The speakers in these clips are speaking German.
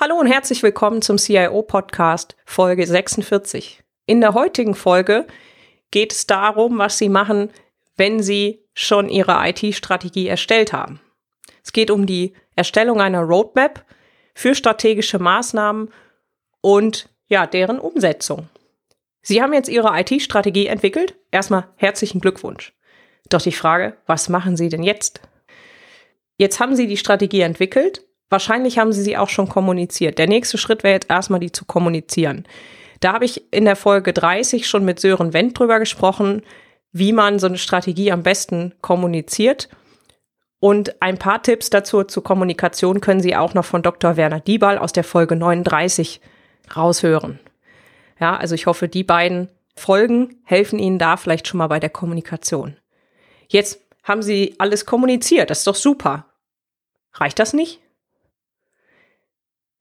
Hallo und herzlich willkommen zum CIO Podcast Folge 46. In der heutigen Folge geht es darum, was Sie machen, wenn Sie schon Ihre IT-Strategie erstellt haben. Es geht um die Erstellung einer Roadmap für strategische Maßnahmen und ja, deren Umsetzung. Sie haben jetzt Ihre IT-Strategie entwickelt. Erstmal herzlichen Glückwunsch. Doch die Frage, was machen Sie denn jetzt? Jetzt haben Sie die Strategie entwickelt Wahrscheinlich haben sie sie auch schon kommuniziert. Der nächste Schritt wäre jetzt erstmal, die zu kommunizieren. Da habe ich in der Folge 30 schon mit Sören Wendt drüber gesprochen, wie man so eine Strategie am besten kommuniziert. Und ein paar Tipps dazu zur Kommunikation können Sie auch noch von Dr. Werner Diebal aus der Folge 39 raushören. Ja, also ich hoffe, die beiden Folgen helfen Ihnen da vielleicht schon mal bei der Kommunikation. Jetzt haben Sie alles kommuniziert, das ist doch super. Reicht das nicht?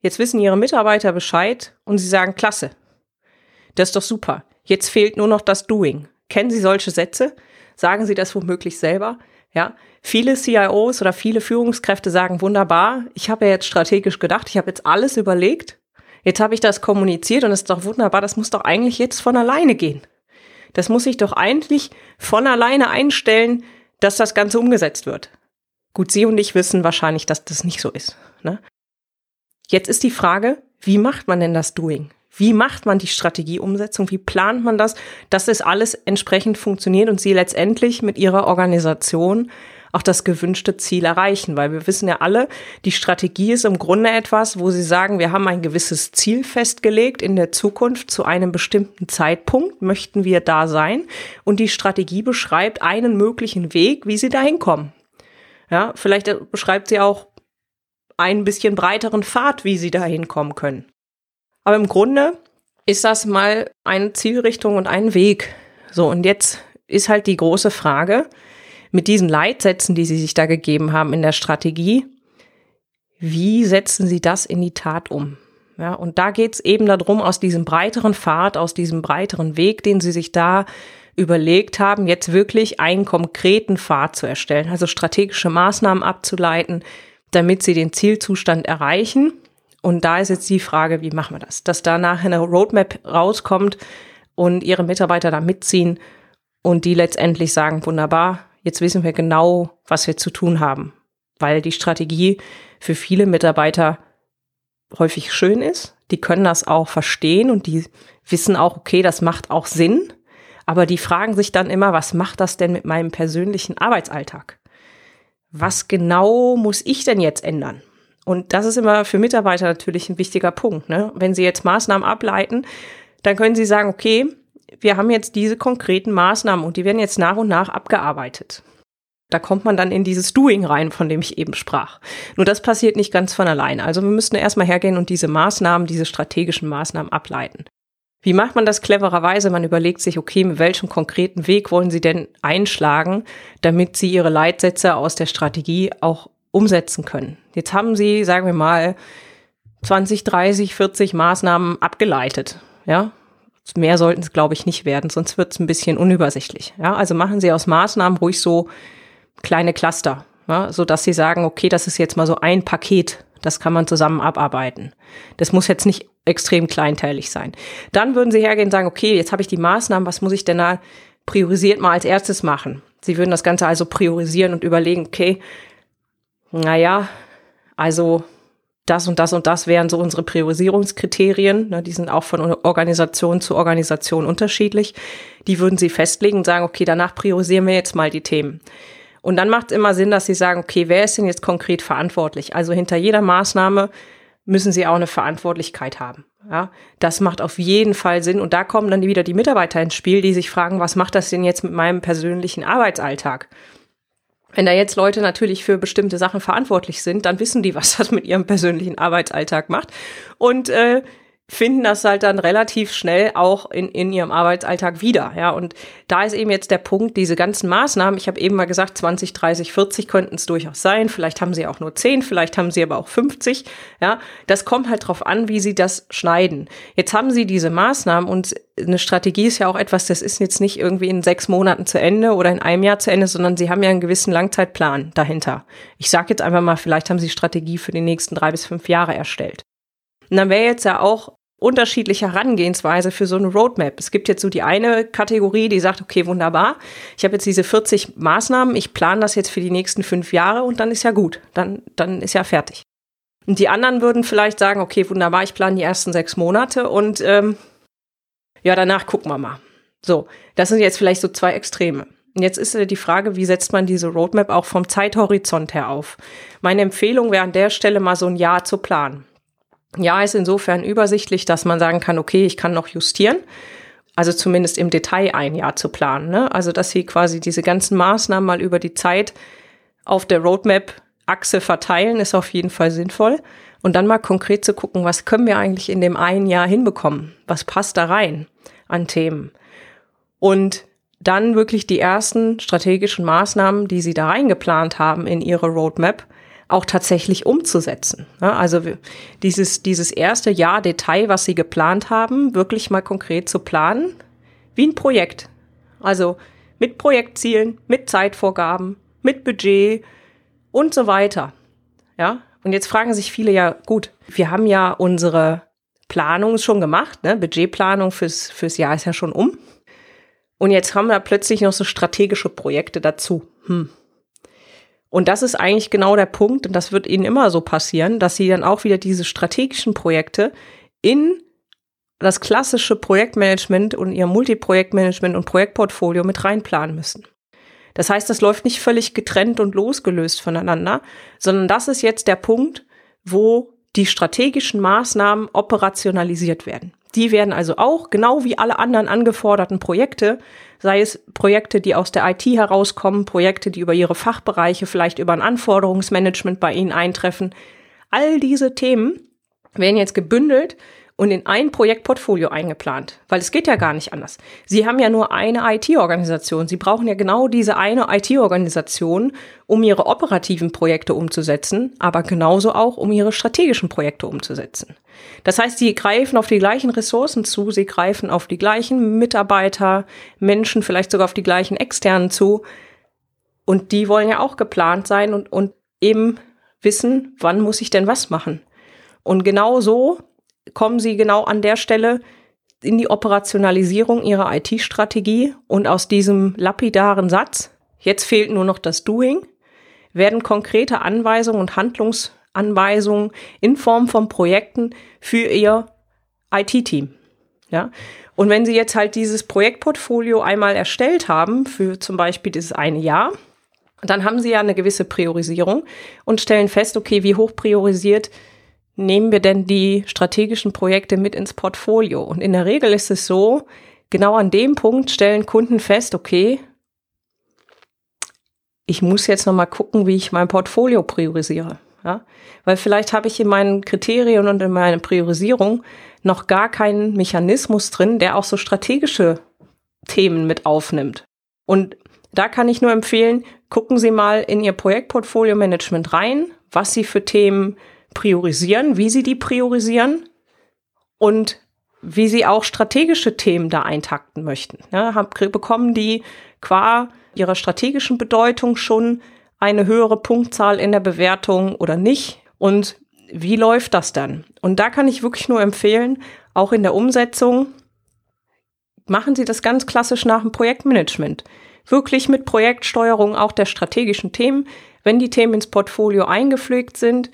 Jetzt wissen Ihre Mitarbeiter Bescheid und Sie sagen, klasse. Das ist doch super. Jetzt fehlt nur noch das Doing. Kennen Sie solche Sätze? Sagen Sie das womöglich selber? Ja, viele CIOs oder viele Führungskräfte sagen wunderbar, ich habe ja jetzt strategisch gedacht, ich habe jetzt alles überlegt, jetzt habe ich das kommuniziert und es ist doch wunderbar, das muss doch eigentlich jetzt von alleine gehen. Das muss sich doch eigentlich von alleine einstellen, dass das Ganze umgesetzt wird. Gut, Sie und ich wissen wahrscheinlich, dass das nicht so ist. Ne? Jetzt ist die Frage, wie macht man denn das Doing? Wie macht man die Strategieumsetzung? Wie plant man das, dass es alles entsprechend funktioniert und Sie letztendlich mit Ihrer Organisation auch das gewünschte Ziel erreichen? Weil wir wissen ja alle, die Strategie ist im Grunde etwas, wo Sie sagen, wir haben ein gewisses Ziel festgelegt in der Zukunft zu einem bestimmten Zeitpunkt möchten wir da sein und die Strategie beschreibt einen möglichen Weg, wie Sie da hinkommen. Ja, vielleicht beschreibt sie auch einen bisschen breiteren Pfad, wie sie da hinkommen können. Aber im Grunde ist das mal eine Zielrichtung und ein Weg. So, und jetzt ist halt die große Frage mit diesen Leitsätzen, die Sie sich da gegeben haben in der Strategie, wie setzen Sie das in die Tat um? Ja, und da geht es eben darum, aus diesem breiteren Pfad, aus diesem breiteren Weg, den Sie sich da überlegt haben, jetzt wirklich einen konkreten Pfad zu erstellen, also strategische Maßnahmen abzuleiten, damit sie den Zielzustand erreichen. Und da ist jetzt die Frage, wie machen wir das? Dass da nachher eine Roadmap rauskommt und ihre Mitarbeiter da mitziehen und die letztendlich sagen, wunderbar, jetzt wissen wir genau, was wir zu tun haben. Weil die Strategie für viele Mitarbeiter häufig schön ist. Die können das auch verstehen und die wissen auch, okay, das macht auch Sinn. Aber die fragen sich dann immer, was macht das denn mit meinem persönlichen Arbeitsalltag? Was genau muss ich denn jetzt ändern? Und das ist immer für Mitarbeiter natürlich ein wichtiger Punkt. Ne? Wenn sie jetzt Maßnahmen ableiten, dann können sie sagen, okay, wir haben jetzt diese konkreten Maßnahmen und die werden jetzt nach und nach abgearbeitet. Da kommt man dann in dieses Doing rein, von dem ich eben sprach. Nur das passiert nicht ganz von alleine. Also wir müssten erstmal hergehen und diese Maßnahmen, diese strategischen Maßnahmen ableiten. Wie macht man das clevererweise? Man überlegt sich, okay, mit welchem konkreten Weg wollen Sie denn einschlagen, damit Sie Ihre Leitsätze aus der Strategie auch umsetzen können. Jetzt haben Sie, sagen wir mal, 20, 30, 40 Maßnahmen abgeleitet. Ja, mehr sollten es, glaube ich, nicht werden, sonst wird es ein bisschen unübersichtlich. Ja, also machen Sie aus Maßnahmen ruhig so kleine Cluster, ja, so dass Sie sagen, okay, das ist jetzt mal so ein Paket, das kann man zusammen abarbeiten. Das muss jetzt nicht extrem kleinteilig sein. Dann würden Sie hergehen und sagen, okay, jetzt habe ich die Maßnahmen, was muss ich denn da priorisiert mal als erstes machen? Sie würden das Ganze also priorisieren und überlegen, okay, naja, also das und das und das wären so unsere Priorisierungskriterien. Ne, die sind auch von Organisation zu Organisation unterschiedlich. Die würden Sie festlegen und sagen, okay, danach priorisieren wir jetzt mal die Themen. Und dann macht es immer Sinn, dass Sie sagen, okay, wer ist denn jetzt konkret verantwortlich? Also hinter jeder Maßnahme müssen sie auch eine Verantwortlichkeit haben. Ja, das macht auf jeden Fall Sinn. Und da kommen dann wieder die Mitarbeiter ins Spiel, die sich fragen, was macht das denn jetzt mit meinem persönlichen Arbeitsalltag? Wenn da jetzt Leute natürlich für bestimmte Sachen verantwortlich sind, dann wissen die, was das mit ihrem persönlichen Arbeitsalltag macht. Und äh, finden das halt dann relativ schnell auch in, in ihrem Arbeitsalltag wieder. Ja, und da ist eben jetzt der Punkt, diese ganzen Maßnahmen, ich habe eben mal gesagt, 20, 30, 40 könnten es durchaus sein. Vielleicht haben sie auch nur 10, vielleicht haben sie aber auch 50. Ja, das kommt halt drauf an, wie sie das schneiden. Jetzt haben sie diese Maßnahmen und eine Strategie ist ja auch etwas, das ist jetzt nicht irgendwie in sechs Monaten zu Ende oder in einem Jahr zu Ende, sondern sie haben ja einen gewissen Langzeitplan dahinter. Ich sage jetzt einfach mal, vielleicht haben sie Strategie für die nächsten drei bis fünf Jahre erstellt. Und dann wäre jetzt ja auch unterschiedliche Herangehensweise für so eine Roadmap. Es gibt jetzt so die eine Kategorie, die sagt, okay, wunderbar, ich habe jetzt diese 40 Maßnahmen, ich plane das jetzt für die nächsten fünf Jahre und dann ist ja gut, dann, dann ist ja fertig. Und die anderen würden vielleicht sagen, okay, wunderbar, ich plane die ersten sechs Monate und ähm, ja, danach gucken wir mal. So, das sind jetzt vielleicht so zwei Extreme. Und jetzt ist die Frage, wie setzt man diese Roadmap auch vom Zeithorizont her auf? Meine Empfehlung wäre an der Stelle mal so ein Jahr zu planen. Ja, ist insofern übersichtlich, dass man sagen kann, okay, ich kann noch justieren. Also zumindest im Detail ein Jahr zu planen. Ne? Also dass Sie quasi diese ganzen Maßnahmen mal über die Zeit auf der Roadmap-Achse verteilen, ist auf jeden Fall sinnvoll. Und dann mal konkret zu gucken, was können wir eigentlich in dem einen Jahr hinbekommen? Was passt da rein an Themen? Und dann wirklich die ersten strategischen Maßnahmen, die Sie da reingeplant haben in Ihre Roadmap, auch tatsächlich umzusetzen. Also dieses, dieses erste Jahr Detail, was Sie geplant haben, wirklich mal konkret zu planen, wie ein Projekt. Also mit Projektzielen, mit Zeitvorgaben, mit Budget und so weiter. Ja, und jetzt fragen sich viele ja, gut, wir haben ja unsere Planung schon gemacht, ne? Budgetplanung fürs, fürs Jahr ist ja schon um. Und jetzt haben wir plötzlich noch so strategische Projekte dazu. Hm, und das ist eigentlich genau der Punkt, und das wird ihnen immer so passieren, dass sie dann auch wieder diese strategischen Projekte in das klassische Projektmanagement und ihr Multiprojektmanagement und Projektportfolio mit reinplanen müssen. Das heißt, das läuft nicht völlig getrennt und losgelöst voneinander, sondern das ist jetzt der Punkt, wo die strategischen Maßnahmen operationalisiert werden. Die werden also auch, genau wie alle anderen angeforderten Projekte, sei es Projekte, die aus der IT herauskommen, Projekte, die über ihre Fachbereiche, vielleicht über ein Anforderungsmanagement bei Ihnen eintreffen, all diese Themen werden jetzt gebündelt und in ein Projektportfolio eingeplant, weil es geht ja gar nicht anders. Sie haben ja nur eine IT-Organisation. Sie brauchen ja genau diese eine IT-Organisation, um ihre operativen Projekte umzusetzen, aber genauso auch, um ihre strategischen Projekte umzusetzen. Das heißt, sie greifen auf die gleichen Ressourcen zu, sie greifen auf die gleichen Mitarbeiter, Menschen, vielleicht sogar auf die gleichen externen zu. Und die wollen ja auch geplant sein und, und eben wissen, wann muss ich denn was machen. Und genau so kommen sie genau an der Stelle in die Operationalisierung ihrer IT-Strategie und aus diesem lapidaren Satz, jetzt fehlt nur noch das Doing, werden konkrete Anweisungen und Handlungsanweisungen in Form von Projekten für ihr IT-Team. Ja? Und wenn Sie jetzt halt dieses Projektportfolio einmal erstellt haben, für zum Beispiel dieses eine Jahr, dann haben Sie ja eine gewisse Priorisierung und stellen fest, okay, wie hoch priorisiert nehmen wir denn die strategischen Projekte mit ins Portfolio? Und in der Regel ist es so, genau an dem Punkt stellen Kunden fest, okay, ich muss jetzt nochmal gucken, wie ich mein Portfolio priorisiere. Ja? Weil vielleicht habe ich in meinen Kriterien und in meiner Priorisierung noch gar keinen Mechanismus drin, der auch so strategische Themen mit aufnimmt. Und da kann ich nur empfehlen, gucken Sie mal in Ihr Projektportfolio Management rein, was Sie für Themen priorisieren, wie sie die priorisieren und wie sie auch strategische Themen da eintakten möchten. Ja, haben, bekommen die qua ihrer strategischen Bedeutung schon eine höhere Punktzahl in der Bewertung oder nicht? Und wie läuft das dann? Und da kann ich wirklich nur empfehlen, auch in der Umsetzung, machen Sie das ganz klassisch nach dem Projektmanagement. Wirklich mit Projektsteuerung auch der strategischen Themen. Wenn die Themen ins Portfolio eingepflegt sind,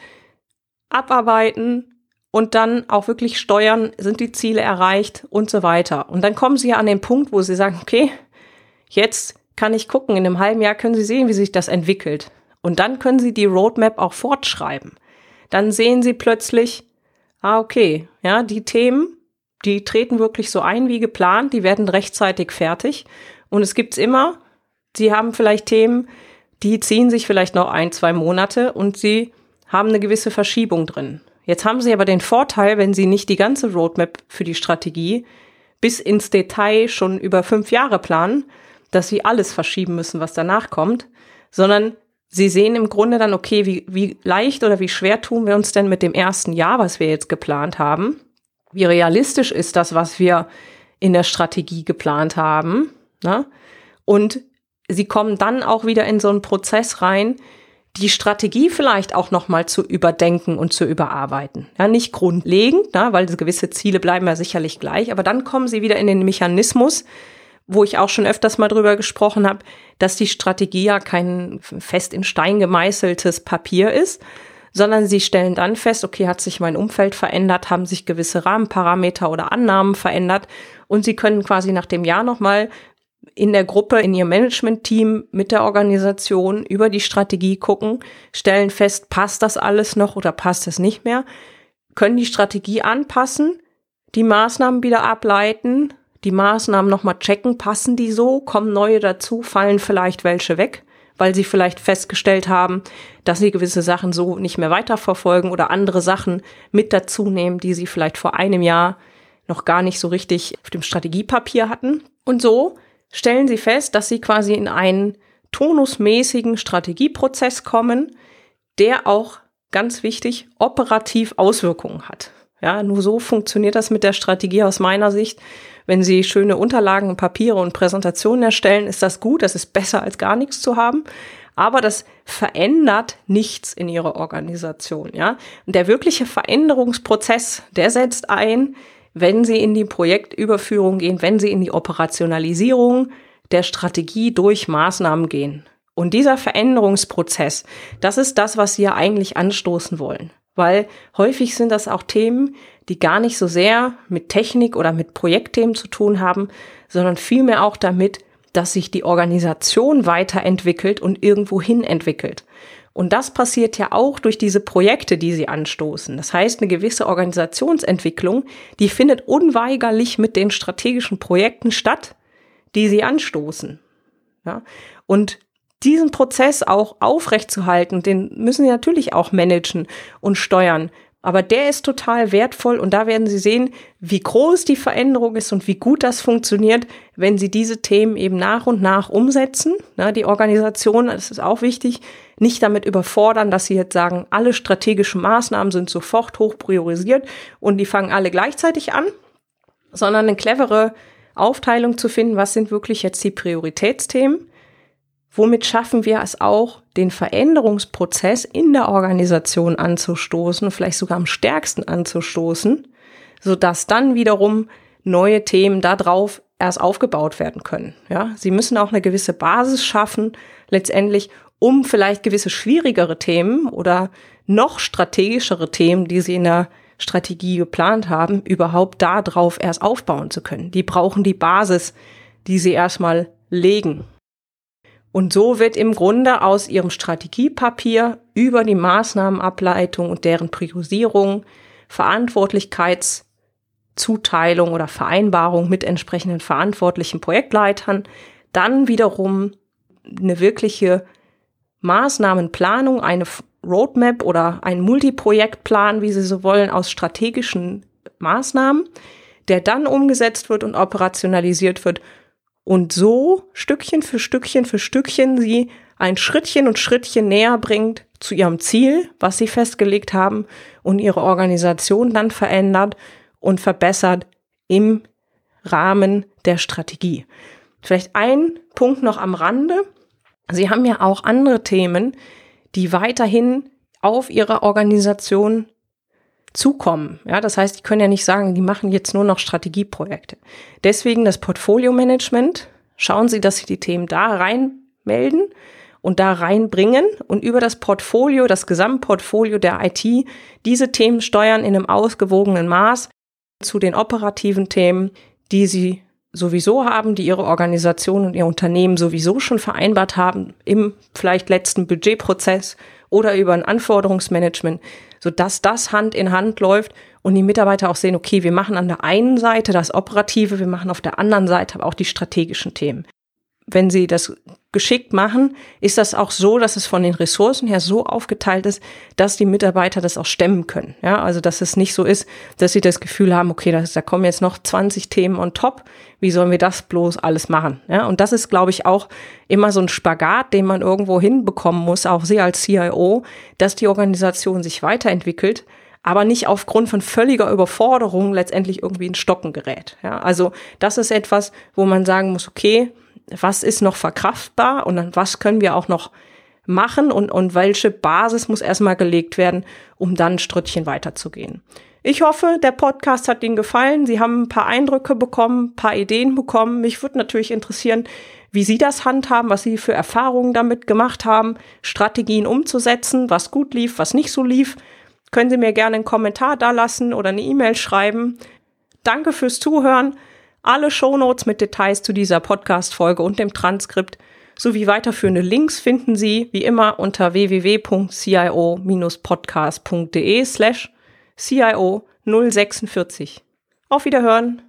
abarbeiten und dann auch wirklich steuern, sind die Ziele erreicht und so weiter. Und dann kommen sie ja an den Punkt, wo sie sagen, okay, jetzt kann ich gucken, in einem halben Jahr können sie sehen, wie sich das entwickelt. Und dann können sie die Roadmap auch fortschreiben. Dann sehen sie plötzlich, ah, okay, ja, die Themen, die treten wirklich so ein wie geplant, die werden rechtzeitig fertig. Und es gibt's immer, sie haben vielleicht Themen, die ziehen sich vielleicht noch ein, zwei Monate und sie haben eine gewisse Verschiebung drin. Jetzt haben sie aber den Vorteil, wenn sie nicht die ganze Roadmap für die Strategie bis ins Detail schon über fünf Jahre planen, dass sie alles verschieben müssen, was danach kommt, sondern sie sehen im Grunde dann, okay, wie, wie leicht oder wie schwer tun wir uns denn mit dem ersten Jahr, was wir jetzt geplant haben? Wie realistisch ist das, was wir in der Strategie geplant haben? Ne? Und sie kommen dann auch wieder in so einen Prozess rein, die Strategie vielleicht auch nochmal zu überdenken und zu überarbeiten. Ja, nicht grundlegend, ne, weil gewisse Ziele bleiben ja sicherlich gleich, aber dann kommen sie wieder in den Mechanismus, wo ich auch schon öfters mal drüber gesprochen habe, dass die Strategie ja kein fest in Stein gemeißeltes Papier ist, sondern sie stellen dann fest, okay, hat sich mein Umfeld verändert, haben sich gewisse Rahmenparameter oder Annahmen verändert und sie können quasi nach dem Jahr nochmal in der Gruppe, in ihrem Management-Team mit der Organisation über die Strategie gucken, stellen fest, passt das alles noch oder passt es nicht mehr, können die Strategie anpassen, die Maßnahmen wieder ableiten, die Maßnahmen nochmal checken, passen die so, kommen neue dazu, fallen vielleicht welche weg, weil sie vielleicht festgestellt haben, dass sie gewisse Sachen so nicht mehr weiterverfolgen oder andere Sachen mit dazu nehmen, die sie vielleicht vor einem Jahr noch gar nicht so richtig auf dem Strategiepapier hatten. Und so stellen sie fest, dass sie quasi in einen tonusmäßigen Strategieprozess kommen, der auch ganz wichtig operativ Auswirkungen hat. Ja, nur so funktioniert das mit der Strategie aus meiner Sicht. Wenn Sie schöne Unterlagen, Papiere und Präsentationen erstellen, ist das gut. Das ist besser als gar nichts zu haben. Aber das verändert nichts in Ihrer Organisation. Ja, und der wirkliche Veränderungsprozess, der setzt ein, wenn Sie in die Projektüberführung gehen, wenn Sie in die Operationalisierung der Strategie durch Maßnahmen gehen. Und dieser Veränderungsprozess, das ist das, was ja eigentlich anstoßen wollen. Weil häufig sind das auch Themen, die gar nicht so sehr mit Technik oder mit Projektthemen zu tun haben, sondern vielmehr auch damit, dass sich die Organisation weiterentwickelt und irgendwohin entwickelt. Und das passiert ja auch durch diese Projekte, die sie anstoßen. Das heißt, eine gewisse Organisationsentwicklung, die findet unweigerlich mit den strategischen Projekten statt, die sie anstoßen. Ja? Und diesen Prozess auch aufrechtzuhalten, den müssen sie natürlich auch managen und steuern. Aber der ist total wertvoll und da werden Sie sehen, wie groß die Veränderung ist und wie gut das funktioniert, wenn Sie diese Themen eben nach und nach umsetzen. Na, die Organisation, das ist auch wichtig, nicht damit überfordern, dass Sie jetzt sagen, alle strategischen Maßnahmen sind sofort hoch priorisiert und die fangen alle gleichzeitig an, sondern eine clevere Aufteilung zu finden, was sind wirklich jetzt die Prioritätsthemen Womit schaffen wir es auch, den Veränderungsprozess in der Organisation anzustoßen, vielleicht sogar am stärksten anzustoßen, sodass dann wiederum neue Themen darauf erst aufgebaut werden können. Ja, sie müssen auch eine gewisse Basis schaffen, letztendlich, um vielleicht gewisse schwierigere Themen oder noch strategischere Themen, die sie in der Strategie geplant haben, überhaupt darauf erst aufbauen zu können. Die brauchen die Basis, die sie erstmal legen. Und so wird im Grunde aus ihrem Strategiepapier über die Maßnahmenableitung und deren Priorisierung, Verantwortlichkeitszuteilung oder Vereinbarung mit entsprechenden verantwortlichen Projektleitern dann wiederum eine wirkliche Maßnahmenplanung, eine Roadmap oder ein Multiprojektplan, wie Sie so wollen, aus strategischen Maßnahmen, der dann umgesetzt wird und operationalisiert wird und so Stückchen für Stückchen für Stückchen sie ein Schrittchen und Schrittchen näher bringt zu ihrem Ziel, was sie festgelegt haben und ihre Organisation dann verändert und verbessert im Rahmen der Strategie. Vielleicht ein Punkt noch am Rande. Sie haben ja auch andere Themen, die weiterhin auf Ihrer Organisation zukommen. Ja, das heißt, die können ja nicht sagen, die machen jetzt nur noch Strategieprojekte. Deswegen das Portfolio-Management. Schauen Sie, dass Sie die Themen da reinmelden und da reinbringen und über das Portfolio, das Gesamtportfolio der IT, diese Themen steuern in einem ausgewogenen Maß zu den operativen Themen, die Sie sowieso haben, die Ihre Organisation und Ihr Unternehmen sowieso schon vereinbart haben im vielleicht letzten Budgetprozess oder über ein Anforderungsmanagement, sodass das Hand in Hand läuft und die Mitarbeiter auch sehen, okay, wir machen an der einen Seite das Operative, wir machen auf der anderen Seite aber auch die strategischen Themen. Wenn Sie das geschickt machen, ist das auch so, dass es von den Ressourcen her so aufgeteilt ist, dass die Mitarbeiter das auch stemmen können. Ja, also dass es nicht so ist, dass sie das Gefühl haben, okay, das, da kommen jetzt noch 20 Themen on top. Wie sollen wir das bloß alles machen? Ja, und das ist, glaube ich, auch immer so ein Spagat, den man irgendwo hinbekommen muss, auch Sie als CIO, dass die Organisation sich weiterentwickelt aber nicht aufgrund von völliger Überforderung letztendlich irgendwie in Stocken gerät. Ja, also das ist etwas, wo man sagen muss, okay, was ist noch verkraftbar und dann was können wir auch noch machen und, und welche Basis muss erstmal gelegt werden, um dann ein Strittchen weiterzugehen. Ich hoffe, der Podcast hat Ihnen gefallen. Sie haben ein paar Eindrücke bekommen, ein paar Ideen bekommen. Mich würde natürlich interessieren, wie Sie das handhaben, was Sie für Erfahrungen damit gemacht haben, Strategien umzusetzen, was gut lief, was nicht so lief. Können Sie mir gerne einen Kommentar da lassen oder eine E-Mail schreiben. Danke fürs Zuhören. Alle Shownotes mit Details zu dieser Podcast-Folge und dem Transkript sowie weiterführende Links finden Sie wie immer unter www.cio-podcast.de slash CIO 046. Auf Wiederhören!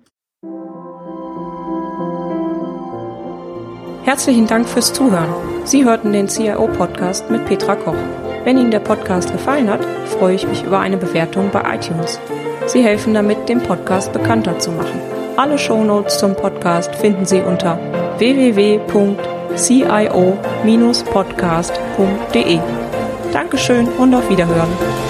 Herzlichen Dank fürs Zuhören. Sie hörten den CIO-Podcast mit Petra Koch. Wenn Ihnen der Podcast gefallen hat, freue ich mich über eine Bewertung bei iTunes. Sie helfen damit, den Podcast bekannter zu machen. Alle Shownotes zum Podcast finden Sie unter www.cio-podcast.de. Dankeschön und auf Wiederhören.